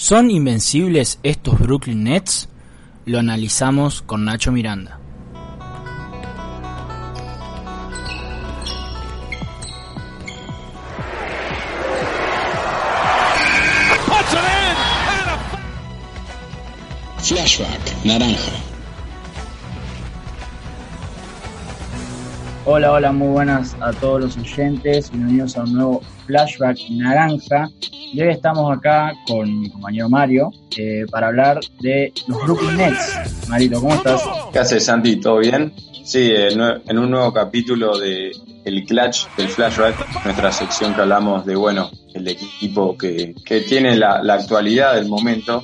¿Son invencibles estos Brooklyn Nets? Lo analizamos con Nacho Miranda. Flashback Naranja. Hola, hola, muy buenas a todos los oyentes. Bienvenidos a un nuevo Flashback Naranja. Hoy estamos acá con mi compañero Mario eh, para hablar de los Brooklyn Nets. Marito, ¿cómo estás? ¿Qué haces, Santi? ¿Todo bien? Sí, en un nuevo capítulo de El Clutch del Flashback, nuestra sección que hablamos de, bueno, el equipo que, que tiene la, la actualidad del momento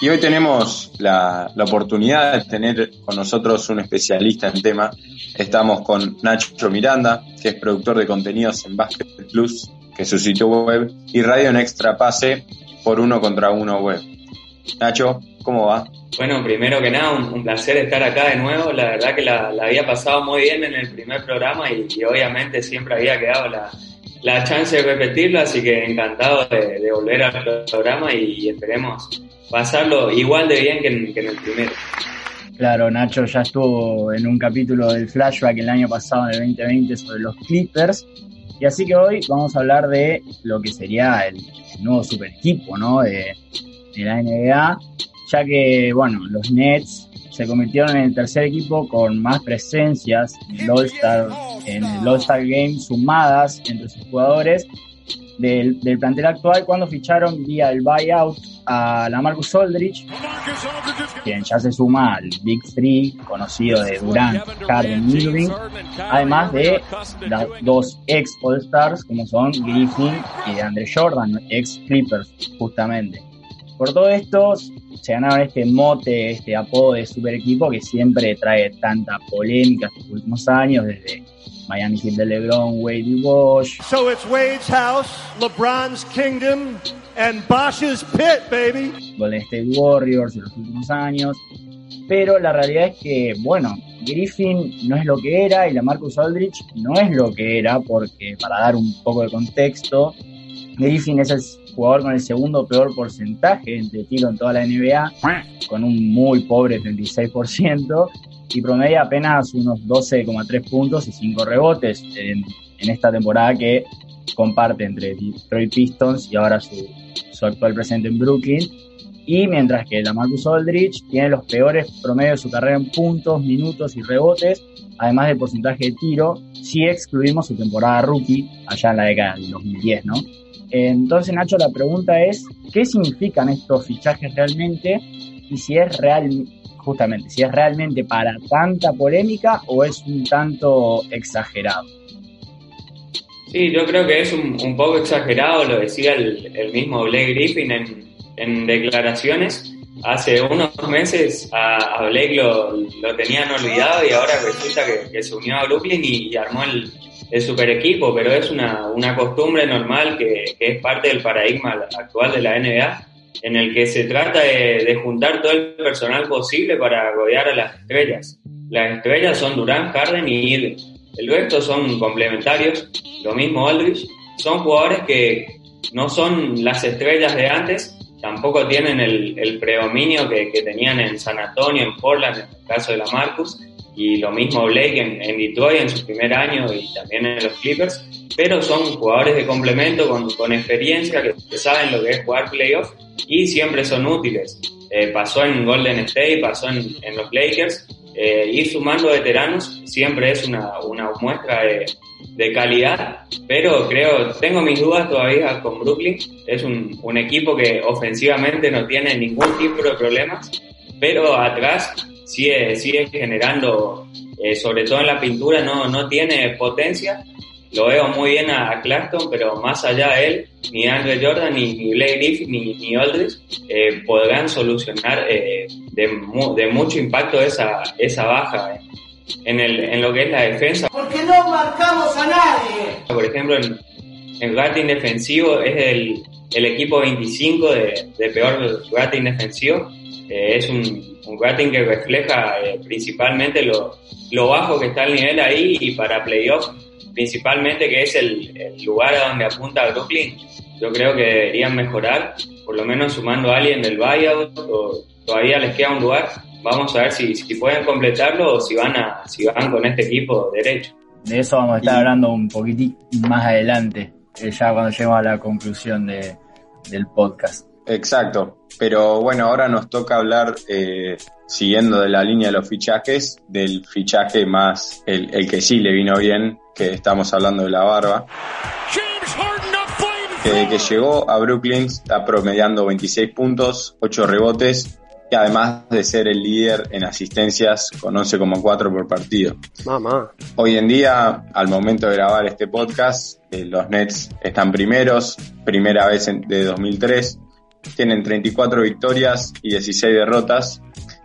y hoy tenemos la, la, oportunidad de tener con nosotros un especialista en tema. Estamos con Nacho Miranda, que es productor de contenidos en Basket Plus, que su sitio web, y Radio en Extra Pase por uno contra uno web. Nacho, ¿cómo va? Bueno, primero que nada, un, placer estar acá de nuevo. La verdad que la, la, había pasado muy bien en el primer programa y, y obviamente siempre había quedado la, la, chance de repetirlo, así que encantado de, de volver al programa y, y esperemos pasarlo igual de bien que en, que en, el primero. Claro, Nacho ya estuvo en un capítulo del flashback el año pasado, en el 2020, sobre los Clippers. Y así que hoy vamos a hablar de lo que sería el, nuevo super equipo, ¿no? De, la NBA, ya que, bueno, los Nets se convirtieron en el tercer equipo con más presencias en el All-Star, en el All-Star Game sumadas entre sus jugadores del, del, plantel actual cuando ficharon vía el buyout a la Marcus Aldridge, quien ya se suma al Big Three conocido de Durant, Harden Irving, además de las dos ex All-Stars como son Griffin y Andre Jordan, ex Clippers justamente. Por todo esto se ganaron este mote, este apodo de super equipo que siempre trae tanta polémica estos últimos años, desde Miami Heat de LeBron, Wade y Bosch. So it's Wade's house, LeBron's kingdom, and Bosch's pit, baby. Golden State Warriors en los últimos años. Pero la realidad es que, bueno, Griffin no es lo que era y la Marcus Aldrich no es lo que era, porque para dar un poco de contexto, Griffin es el jugador con el segundo peor porcentaje de tiro en toda la NBA, con un muy pobre 36%, y promedia apenas unos 12,3 puntos y 5 rebotes en, en, esta temporada que comparte entre Detroit Pistons y ahora su, su actual presente en Brooklyn. Y mientras que la Marcus Aldridge tiene los peores promedios de su carrera en puntos, minutos y rebotes, además del porcentaje de tiro, si excluimos su temporada rookie allá en la década del 2010, ¿no? Entonces, Nacho, la pregunta es, ¿qué significan estos fichajes realmente? Y si es real, justamente, si es realmente para tanta polémica o es un tanto exagerado. Sí, yo creo que es un, un poco exagerado, lo decía el, el mismo Blake Griffin en, en, declaraciones. Hace unos meses a, a Blake lo, lo, tenían olvidado y ahora resulta que, que se unió a Brooklyn y, y armó el, el super equipo, pero es una, una costumbre normal que, que, es parte del paradigma actual de la NBA, en el que se trata de, de, juntar todo el personal posible para rodear a las estrellas. Las estrellas son Durant, Harden y Irving. El resto son complementarios, lo mismo Aldridge. Son jugadores que no son las estrellas de antes, tampoco tienen el, el predominio que, que, tenían en San Antonio, en Portland, en el caso de la Marcus, y lo mismo Blake en, en, Detroit en su primer año y también en los Clippers, pero son jugadores de complemento con, con experiencia que, saben lo que es jugar playoff y siempre son útiles. Eh, pasó en Golden State, pasó en, en los Lakers, eh, ir sumando veteranos siempre es una, una muestra de, de, calidad, pero creo, tengo mis dudas todavía con Brooklyn, es un, un equipo que ofensivamente no tiene ningún tipo de problemas, pero atrás sigue, sigue generando, eh, sobre todo en la pintura, no, no tiene potencia. Lo veo muy bien a, a Claxton, pero más allá de él, ni Andre Jordan, ni, ni Blake Griffin, ni, ni Aldridge eh, podrán solucionar eh, de, mu de, mucho impacto esa, esa baja en, el, en lo que es la defensa. Porque no marcamos a nadie. Por ejemplo, en, en rating defensivo es el, el equipo 25 de, de peor rating defensivo. Eh, es un, un rating que refleja eh, principalmente lo, lo, bajo que está el nivel ahí y para playoff principalmente que es el, el, lugar a donde apunta Brooklyn yo creo que deberían mejorar, por lo menos sumando a alguien del buyout, o todavía les queda un lugar. Vamos a ver si, si pueden completarlo o si van, a, si van con este equipo derecho. De eso vamos a estar hablando un poquitín más adelante, eh, ya cuando lleguemos a la conclusión de, del podcast. Exacto, pero bueno, ahora nos toca hablar, eh, siguiendo de la línea de los fichajes, del fichaje más, el, el que sí le vino bien, que estamos hablando de la barba. Que, que llegó a Brooklyn está promediando 26 puntos, 8 rebotes y además de ser el líder en asistencias con 11,4 por partido. Mamá. Hoy en día, al momento de grabar este podcast, eh, los Nets están primeros, primera vez en- de 2003, tienen 34 victorias y 16 derrotas,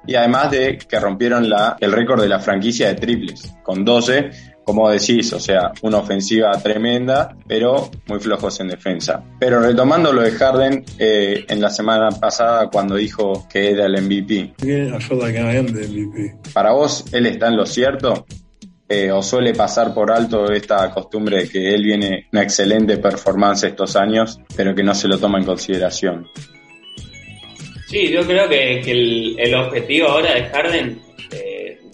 y además de que rompieron la, el récord de la franquicia de triples, con 12, como decís, o sea, una ofensiva tremenda, pero muy flojos en defensa. Pero retomando lo de Harden, eh, en la semana pasada cuando dijo que era el MVP, I feel like I am the MVP. ¿Para vos él está en lo cierto? Eh, ¿O suele pasar por alto esta costumbre de que él viene una excelente performance estos años, pero que no se lo toma en consideración? Sí, yo creo que, que el, el objetivo ahora de Harden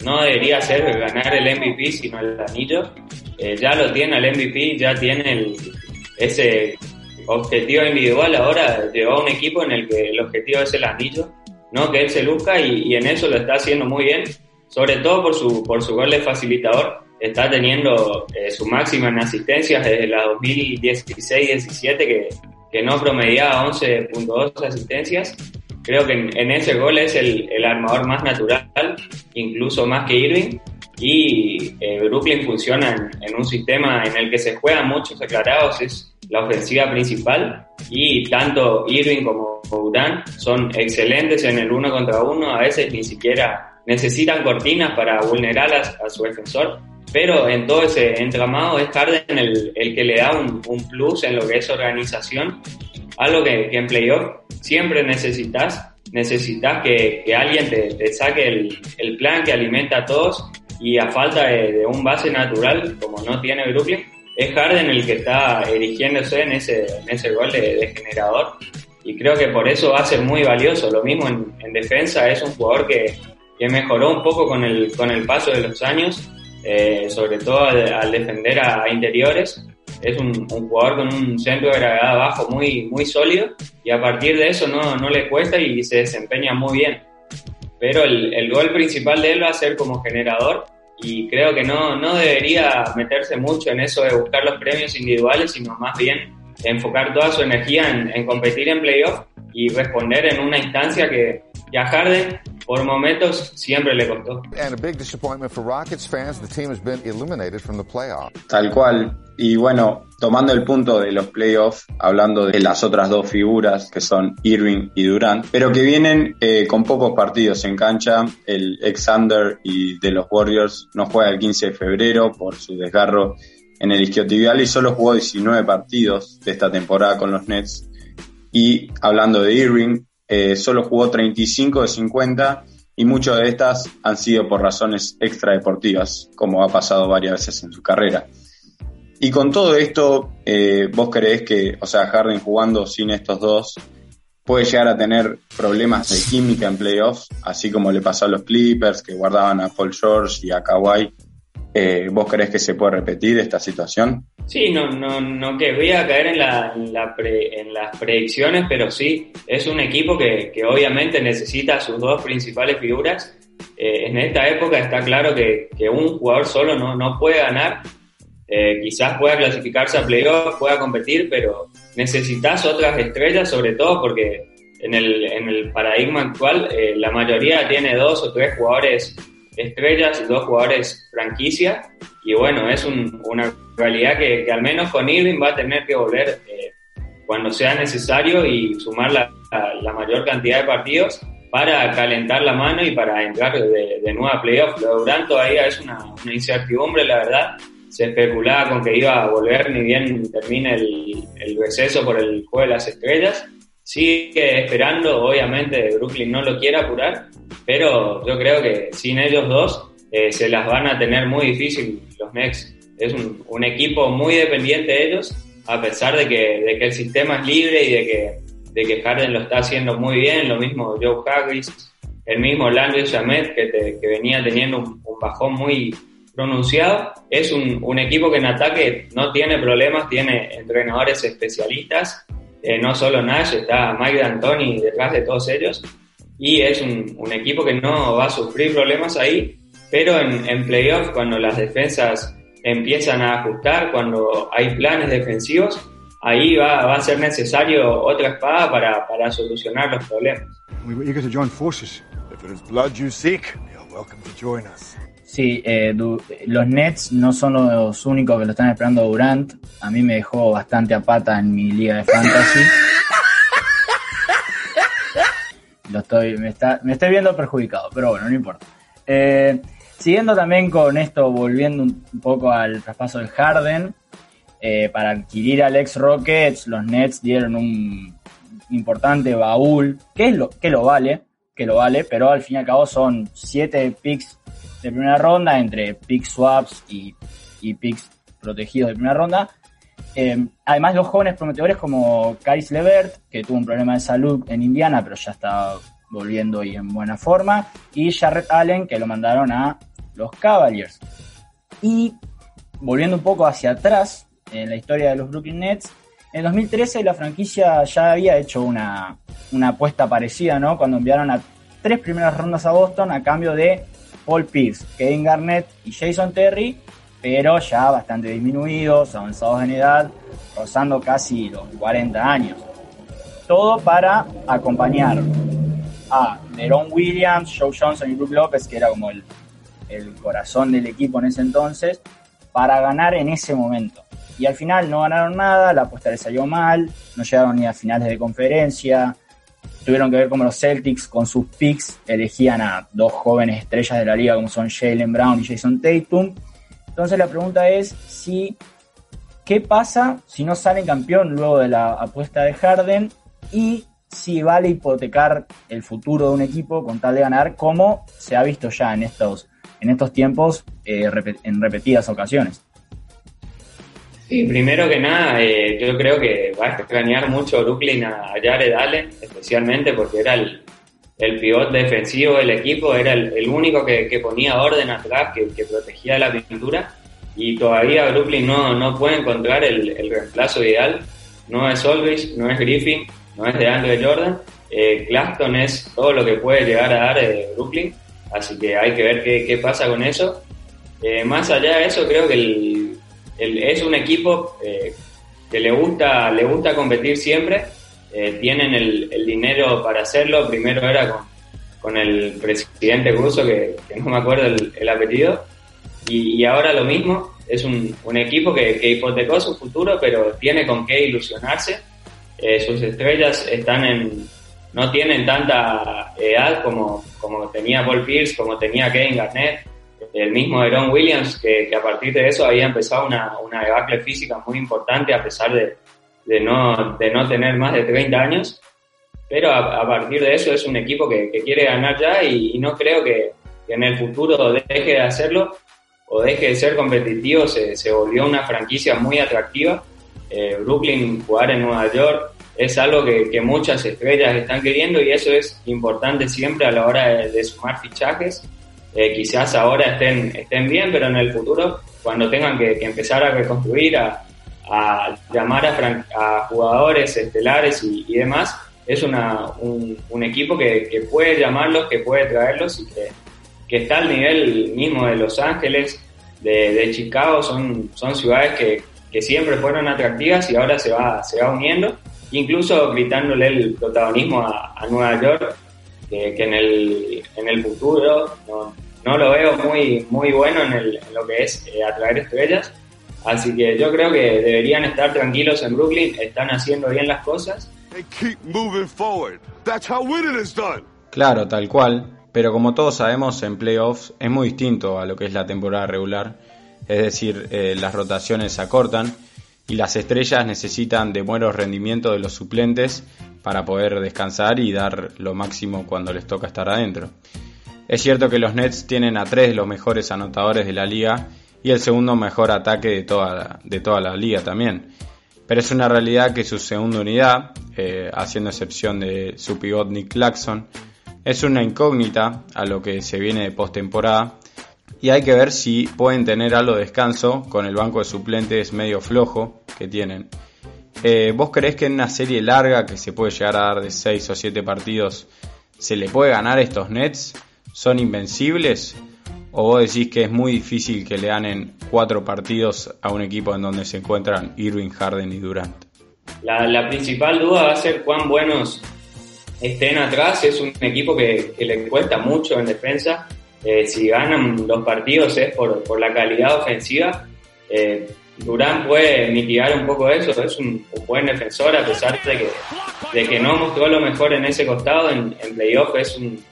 no debería ser ganar el MVP, sino el anillo. Eh, ya lo tiene el MVP, ya tiene ese objetivo individual. Ahora llegó a un equipo en el que el objetivo es el anillo, no que él se luzca y, en eso lo está haciendo muy bien, sobre todo por su, por su de facilitador. Está teniendo eh, su máxima en asistencias desde la 2016-17 que, que no promediaba 11.2 asistencias creo que en, en, ese gol es el, el, armador más natural, incluso más que Irving. Y eh, Brooklyn funciona en, en, un sistema en el que se juegan muchos aclarados, es la ofensiva principal. Y tanto Irving como Durant son excelentes en el uno contra uno, a veces ni siquiera necesitan cortinas para vulnerar a, a su defensor. Pero en todo ese entramado es Harden el, el que le da un, un plus en lo que es organización algo que, que en playoff siempre necesitas, necesitas que, que alguien te, te saque el, el, plan que alimenta a todos y a falta de, de, un base natural, como no tiene Brooklyn, es Harden el que está erigiéndose en ese, en ese gol de, de generador y creo que por eso va a ser muy valioso. Lo mismo en, en defensa, es un jugador que, que, mejoró un poco con el, con el paso de los años, eh, sobre todo al, al defender a, a interiores es un, jugador con un centro de gravedad bajo muy, muy sólido y a partir de eso no, no le cuesta y se desempeña muy bien. Pero el, el, gol principal de él va a ser como generador y creo que no, no debería meterse mucho en eso de buscar los premios individuales, sino más bien enfocar toda su energía en, en competir en playoff y responder en una instancia que, que a Harden por momentos siempre le costó. And a big disappointment for Rockets fans, the team has been eliminated from the playoffs. Tal cual. Y bueno, tomando el punto de los playoffs, hablando de las otras dos figuras que son Irving y Durant, pero que vienen eh, con pocos partidos en cancha. El ex Thunder y de los Warriors no juega el 15 de febrero por su desgarro en el isquiotibial y solo jugó 19 partidos de esta temporada con los Nets. Y hablando de Irving, eh, solo jugó 35 de 50 y muchas de estas han sido por razones extradeportivas, como ha pasado varias veces en su carrera. Y con todo esto, eh, ¿vos creés que, o sea, Harden jugando sin estos dos, puede llegar a tener problemas de química en playoffs, así como le pasó a los Clippers, que guardaban a Paul George y a Kawhi? Eh, ¿Vos creés que se puede repetir esta situación? Sí, no, no, no que voy a caer en, en, la pre, en las predicciones, pero sí, es un equipo que, que obviamente necesita sus dos principales figuras. Eh, en esta época está claro que, un jugador solo no, no puede ganar. Eh, quizás pueda clasificarse a playoff, pueda competir, pero necesitas otras estrellas, sobre todo porque en el, en el paradigma actual eh, la mayoría tiene dos o tres jugadores estrellas dos jugadores franquicia. Y bueno, es un, una realidad que, que, al menos con Irving va a tener que volver eh, cuando sea necesario y sumar la, la, la, mayor cantidad de partidos para calentar la mano y para entrar de, de nuevo a playoff. Lo de Durant todavía es una, una, incertidumbre, la verdad. Se especulaba con que iba a volver ni bien termine el, el receso por el juego de las estrellas. Sigue esperando, obviamente Brooklyn no lo quiere apurar, pero yo creo que sin ellos dos eh, se las van a tener muy difícil los Knicks. Es un, equipo muy dependiente de ellos, a pesar de que, de que el sistema es libre y de que, de que Harden lo está haciendo muy bien, lo mismo Joe Harris, el mismo Landry Shamet que, venía teniendo un, bajón muy pronunciado, es un, equipo que en ataque no tiene problemas, tiene entrenadores especialistas, eh, no solo Nash, está Mike D'Antoni detrás de todos ellos, y es un, un, equipo que no va a sufrir problemas ahí, pero en, en playoff, cuando las defensas empiezan a ajustar, cuando hay planes defensivos, ahí va, va a ser necesario otra espada para, para solucionar los problemas. Sí, eh, los Nets no son los únicos que lo están esperando Durant. A mí me dejó bastante a pata en mi liga de fantasy. Lo estoy, me, está, me estoy viendo perjudicado, pero bueno, no importa. Eh, siguiendo también con esto, volviendo un, poco al traspaso del Harden, eh, para adquirir al ex Rockets, los Nets dieron un importante baúl, que, es lo, que lo vale, que lo vale, pero al fin y al cabo son siete picks de primera ronda entre pick swaps y, y picks protegidos de primera ronda. Eh, además, los jóvenes prometedores como Caris Levert, que tuvo un problema de salud en Indiana, pero ya está volviendo y en buena forma, y Jarrett Allen, que lo mandaron a los Cavaliers. Y volviendo un poco hacia atrás en la historia de los Brooklyn Nets, en 2013 la franquicia ya había hecho una, una apuesta parecida, ¿no? Cuando enviaron a tres primeras rondas a Boston a cambio de Paul Pierce, Kevin Garnett y Jason Terry, pero ya bastante disminuidos, avanzados en edad, rozando casi los 40 años. Todo para acompañar a Deron Williams, Joe Johnson y Brook López, que era como el, el corazón del equipo en ese entonces, para ganar en ese momento. Y al final no ganaron nada, la apuesta les salió mal, no llegaron ni a finales de conferencia, tuvieron que ver como los Celtics con sus picks elegían a dos jóvenes estrellas de la liga como son Jalen Brown y Jason Tatum. Entonces la pregunta es si qué pasa si no salen campeón luego de la apuesta de Harden y si vale hipotecar el futuro de un equipo con tal de ganar, como se ha visto ya en estos, en estos tiempos eh, en repetidas ocasiones. Sí, primero que nada, eh, yo creo que va a extrañar mucho Brooklyn a Jared Allen, especialmente porque era el, el pivot defensivo del equipo, era el, único que, ponía orden atrás, que, que, protegía la pintura, y todavía Brooklyn no, no puede encontrar el, reemplazo ideal. No es Olvis, no es Griffin, no es de Andre Jordan. Eh, Claston es todo lo que puede llegar a dar eh, Brooklyn, así que hay que ver qué, qué pasa con eso. Eh, más allá de eso, creo que el, es un equipo eh, que le gusta, le gusta competir siempre, eh, tienen el, dinero para hacerlo, primero era con, con el presidente ruso, que, no me acuerdo el, apellido, y, ahora lo mismo, es un, un equipo que, que, hipotecó su futuro, pero tiene con qué ilusionarse, sus estrellas están en, no tienen tanta edad como, como tenía Paul Pierce, como tenía Kevin Garnett, el mismo Aaron Williams, que, a partir de eso había empezado una, una debacle física muy importante a pesar de, de, no, de no tener más de 30 años. Pero a, partir de eso es un equipo que, quiere ganar ya y, no creo que, en el futuro deje de hacerlo o deje de ser competitivo. Se, se volvió una franquicia muy atractiva. Eh, Brooklyn, jugar en Nueva York, es algo que, que, muchas estrellas están queriendo y eso es importante siempre a la hora de sumar fichajes. Eh, quizás ahora estén, estén bien, pero en el futuro, cuando tengan que, empezar a reconstruir, a, llamar a, jugadores estelares y, demás, es una, un, equipo que, puede llamarlos, que puede traerlos y que, está al nivel mismo de Los Ángeles, de, Chicago, son, son ciudades que, siempre fueron atractivas y ahora se va, se va uniendo, incluso gritándole el protagonismo a, a Nueva York que, en, el, en el futuro no, no lo veo muy, muy bueno en, el, lo que es eh, atraer estrellas. Así que yo creo que deberían estar tranquilos en Brooklyn, están haciendo bien las cosas. Claro, tal cual. Pero como todos sabemos, en playoffs es muy distinto a lo que es la temporada regular. Es decir, eh, las rotaciones se acortan y las estrellas necesitan de buenos rendimientos de los suplentes para poder descansar y dar lo máximo cuando les toca estar adentro. Es cierto que los Nets tienen a tres de los mejores anotadores de la liga y el segundo mejor ataque de toda la, de toda la liga también. pero es una realidad que su segunda unidad, eh, haciendo excepción de su pivot Nick Claxon, es una incógnita a lo que se viene de postemporada y hay que ver si pueden tener algo de descanso con el banco de suplentes medio flojo que tienen. Eh, ¿Vos creés que en una serie larga que se puede llegar a dar de 6 o 7 partidos se le puede ganar a estos Nets? ¿Son invencibles? ¿O vos decís que es muy difícil que le ganen 4 partidos a un equipo en donde se encuentran Irving, Harden y Durant? La, principal duda va a ser cuán buenos estén atrás. Es un equipo que, le cuesta mucho en defensa. Eh, si ganan los partidos es por, por la calidad ofensiva. Eh, Durán puede mitigar un poco eso, es un, buen defensor a pesar de que, de que no mostró lo mejor en ese costado, en, playoff es un,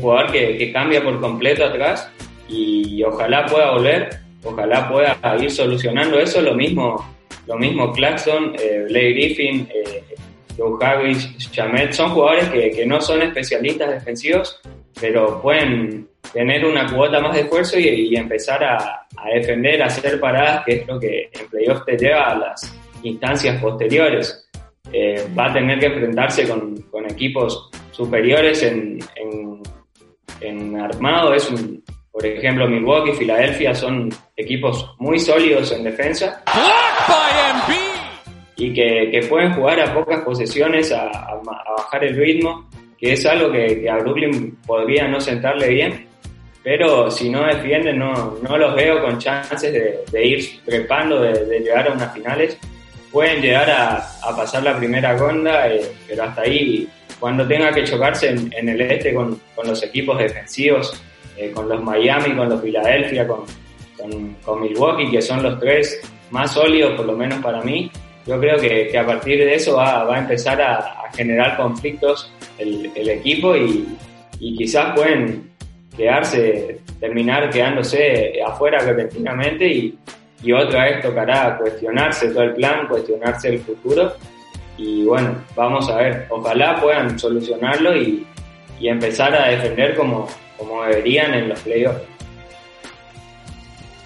jugador que, cambia por completo atrás y ojalá pueda volver, ojalá pueda ir solucionando eso, lo mismo, lo mismo Claxton, eh, Blake Griffin, eh, Joe Harris, Chamet, son jugadores que, que no son especialistas defensivos, pero pueden tener una cuota más de esfuerzo y, empezar a, defender, a hacer paradas, que es lo que en playoff te lleva a las instancias posteriores. Eh, va a tener que enfrentarse con, equipos superiores en, en, armado. Es un, por ejemplo, Milwaukee, Filadelfia son equipos muy sólidos en defensa y que, pueden jugar a pocas posesiones a, bajar el ritmo, que es algo que, que, a Brooklyn podría no sentarle bien pero si no defienden no, no los veo con chances de, ir trepando, de, llegar a unas finales. Pueden llegar a, pasar la primera ronda, eh, pero hasta ahí, cuando tenga que chocarse en, el este con, los equipos defensivos, eh, con los Miami, con los Philadelphia, con, con, Milwaukee, que son los tres más sólidos, por lo menos para mí, yo creo que, a partir de eso va, a empezar a, generar conflictos el, equipo y, quizás pueden quedarse, terminar quedándose afuera repentinamente y, otra vez tocará cuestionarse todo el plan, cuestionarse el futuro y bueno, vamos a ver, ojalá puedan solucionarlo y, y empezar a defender como, como deberían en los playoffs.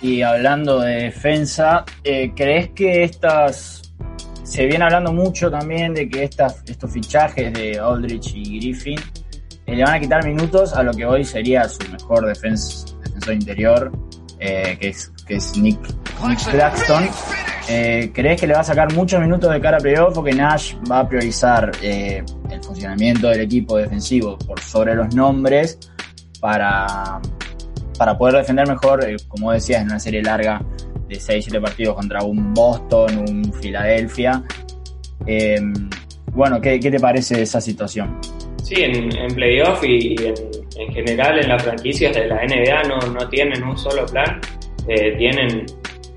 Y hablando de defensa, eh, ¿crees que estas... Se viene hablando mucho también de que estos fichajes de Aldrich y Griffin le van a quitar minutos a lo que hoy sería su mejor defensor interior, eh, que, es, que es Nick, Claxton. Eh, ¿Crees que le va a sacar muchos minutos de cara a playoff o Nash va a priorizar eh, el funcionamiento del equipo defensivo por sobre los nombres para, para poder defender mejor, como decías, en una serie larga de 6-7 partidos contra un Boston, un Filadelfia? bueno, ¿qué, ¿qué te parece esa situación? Sí, en, en playoff y, en, general en las franquicias de la NBA no, no tienen un solo plan, eh, tienen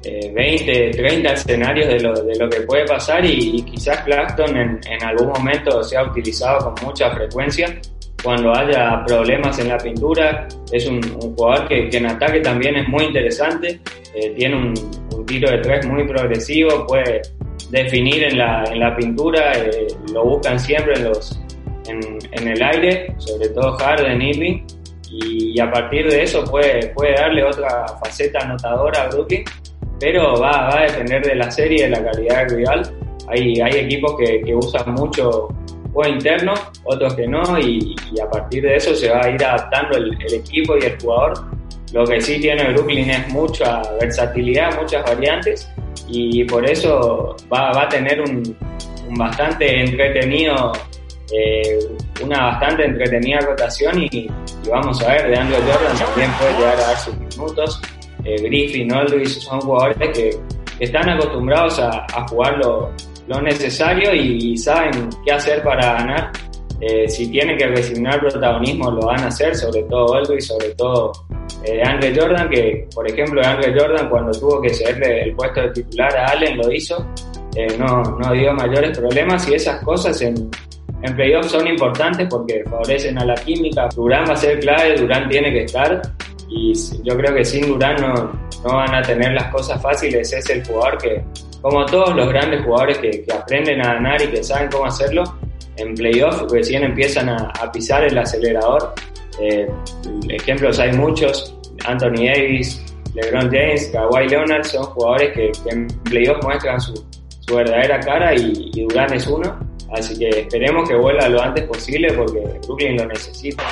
20, eh, 30 escenarios de lo, de lo que puede pasar y, quizás Claxton en, en, algún momento sea utilizado con mucha frecuencia cuando haya problemas en la pintura. Es un, jugador que, que, en ataque también es muy interesante, eh, tiene un, un, tiro de tres muy progresivo, puede definir en la, en la pintura, lo buscan siempre en los en, el aire, sobre todo Harden, Irving, y, a partir de eso puede, puede darle otra faceta anotadora a Brooklyn, pero va, va a depender de la serie, de la calidad del rival. Hay, hay equipos que, que usan mucho juego interno, otros que no, y, a partir de eso se va a ir adaptando el, el, equipo y el jugador. Lo que sí tiene Brooklyn es mucha versatilidad, muchas variantes, y por eso va, a tener un, bastante entretenido eh, una bastante entretenida rotación y, vamos a ver, de Andrew Jordan también puede llegar a dar sus minutos. Eh, Griffin, Aldridge son jugadores que, están acostumbrados a, jugar lo, necesario y, saben qué hacer para ganar. Eh, si tienen que resignar protagonismo lo van a hacer, sobre todo Aldridge, sobre todo eh, Andre Jordan, que por ejemplo Andre Jordan cuando tuvo que cederle el puesto de titular a Allen lo hizo, eh, no, no dio mayores problemas y esas cosas en, en playoffs son importantes porque favorecen a la química. Durán va a ser clave, Durán tiene que estar y yo creo que sin Durán no, no van a tener las cosas fáciles. Es el jugador que, como todos los grandes jugadores que, aprenden a ganar y que saben cómo hacerlo, en playoffs recién empiezan a, pisar el acelerador. Eh, ejemplos hay muchos, Anthony Davis, LeBron James, Kawhi Leonard son jugadores que, en playoffs muestran su, verdadera cara y, y Durán es uno. Así que esperemos que vuelva lo antes posible porque Brooklyn lo necesita.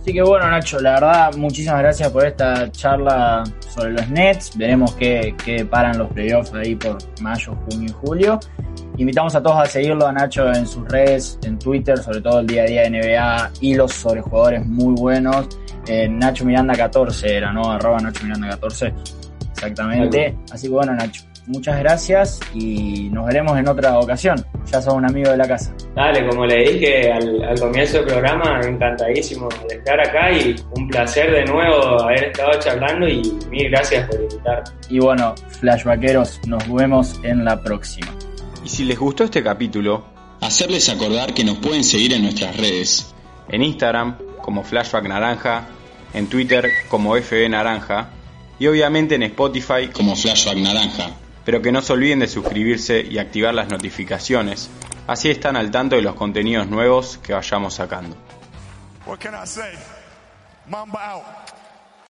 Así que bueno, Nacho, la verdad, muchísimas gracias por esta charla sobre los Nets. Veremos qué, qué paran los playoffs ahí por mayo, junio y julio. Invitamos a todos a seguirlo a Nacho en sus redes, en Twitter, sobre todo el día a día de NBA, hilos sobre jugadores muy buenos. Eh, Nacho Miranda 14 era, ¿no? Arroba Nacho Miranda 14. Exactamente. Así que bueno, Nacho, muchas gracias y nos veremos en otra ocasión. Ya sos un amigo de la casa. Dale, como le dije al, al comienzo del programa, encantadísimo de estar acá y un placer de nuevo haber estado charlando y mil gracias por invitarme. Y bueno, flashbackeros, nos vemos en la próxima. Y si les gustó este capítulo, Hacerles acordar que nos pueden seguir en nuestras redes. en Instagram como Flashback Naranja, en Twitter como FB Naranja y obviamente en Spotify, Como Flashback Naranja. pero que no se olviden de suscribirse y activar las notificaciones, así están al tanto de los contenidos nuevos que vayamos sacando. What can I say? Mamba out.